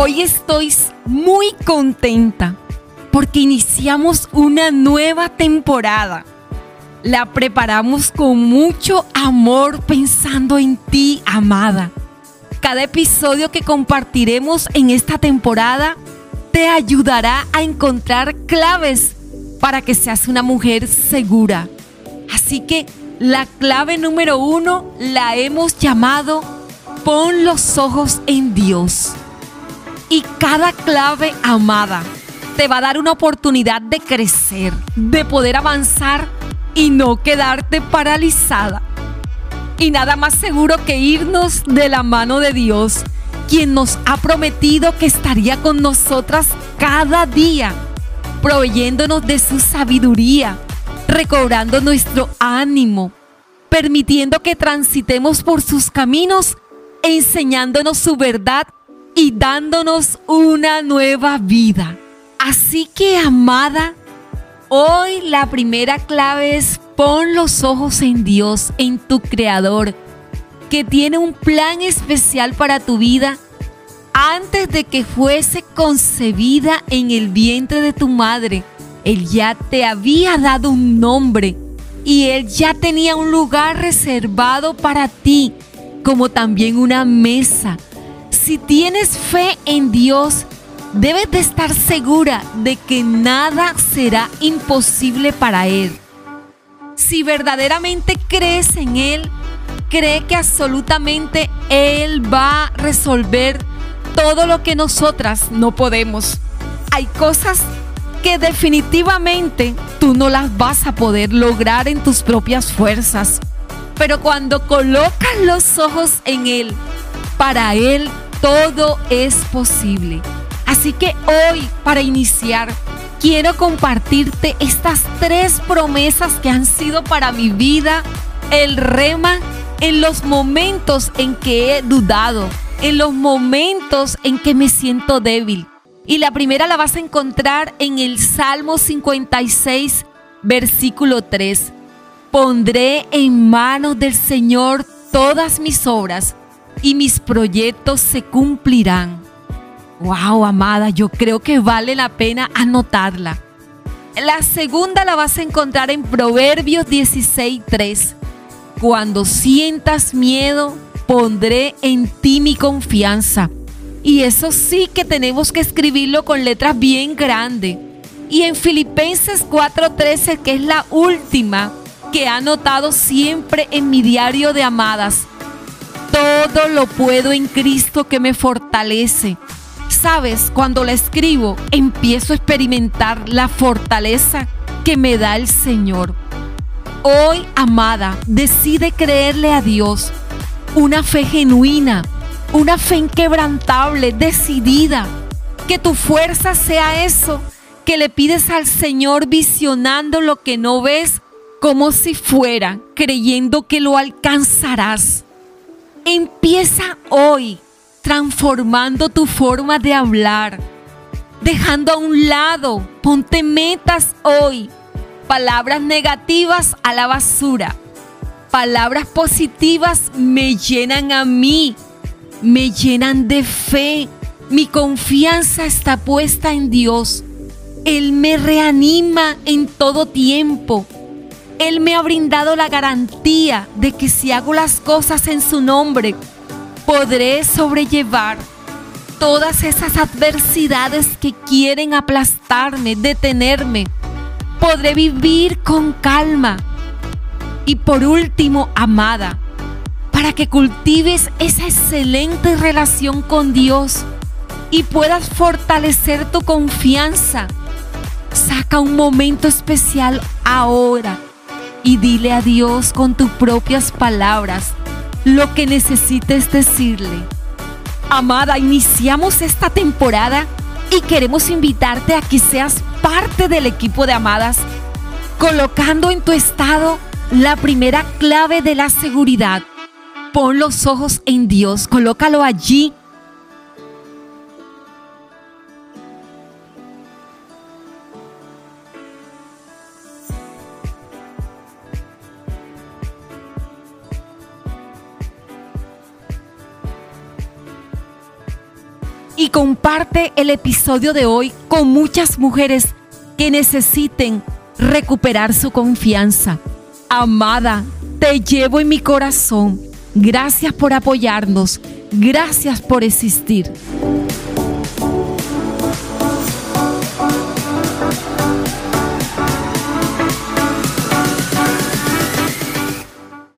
Hoy estoy muy contenta porque iniciamos una nueva temporada. La preparamos con mucho amor pensando en ti, amada. Cada episodio que compartiremos en esta temporada te ayudará a encontrar claves para que seas una mujer segura. Así que la clave número uno la hemos llamado pon los ojos en Dios. Y cada clave amada te va a dar una oportunidad de crecer, de poder avanzar y no quedarte paralizada. Y nada más seguro que irnos de la mano de Dios, quien nos ha prometido que estaría con nosotras cada día, proveyéndonos de su sabiduría, recobrando nuestro ánimo, permitiendo que transitemos por sus caminos, enseñándonos su verdad y dándonos una nueva vida. Así que, amada, hoy la primera clave es pon los ojos en Dios, en tu Creador, que tiene un plan especial para tu vida antes de que fuese concebida en el vientre de tu madre. Él ya te había dado un nombre y Él ya tenía un lugar reservado para ti, como también una mesa si tienes fe en Dios, debes de estar segura de que nada será imposible para Él. Si verdaderamente crees en Él, cree que absolutamente Él va a resolver todo lo que nosotras no podemos. Hay cosas que definitivamente tú no las vas a poder lograr en tus propias fuerzas. Pero cuando colocas los ojos en Él, para Él todo es posible. Así que hoy, para iniciar, quiero compartirte estas tres promesas que han sido para mi vida el rema en los momentos en que he dudado, en los momentos en que me siento débil. Y la primera la vas a encontrar en el Salmo 56, versículo 3. Pondré en manos del Señor todas mis obras y mis proyectos se cumplirán. Wow, amada, yo creo que vale la pena anotarla. La segunda la vas a encontrar en Proverbios 16:3. Cuando sientas miedo, pondré en ti mi confianza. Y eso sí que tenemos que escribirlo con letras bien grandes. Y en Filipenses 4:13, que es la última que he anotado siempre en mi diario de amadas todo lo puedo en Cristo que me fortalece. Sabes, cuando la escribo, empiezo a experimentar la fortaleza que me da el Señor. Hoy, amada, decide creerle a Dios una fe genuina, una fe inquebrantable, decidida. Que tu fuerza sea eso que le pides al Señor visionando lo que no ves como si fuera, creyendo que lo alcanzarás. Empieza hoy transformando tu forma de hablar, dejando a un lado, ponte metas hoy, palabras negativas a la basura, palabras positivas me llenan a mí, me llenan de fe, mi confianza está puesta en Dios, Él me reanima en todo tiempo él me ha brindado la garantía de que si hago las cosas en su nombre, podré sobrellevar todas esas adversidades que quieren aplastarme, detenerme. Podré vivir con calma. Y por último, amada, para que cultives esa excelente relación con Dios y puedas fortalecer tu confianza, saca un momento especial ahora y dile a Dios con tus propias palabras lo que necesites decirle. Amada, iniciamos esta temporada y queremos invitarte a que seas parte del equipo de Amadas, colocando en tu estado la primera clave de la seguridad. Pon los ojos en Dios, colócalo allí y comparte el episodio de hoy con muchas mujeres que necesiten recuperar su confianza. Amada, te llevo en mi corazón. Gracias por apoyarnos. Gracias por existir.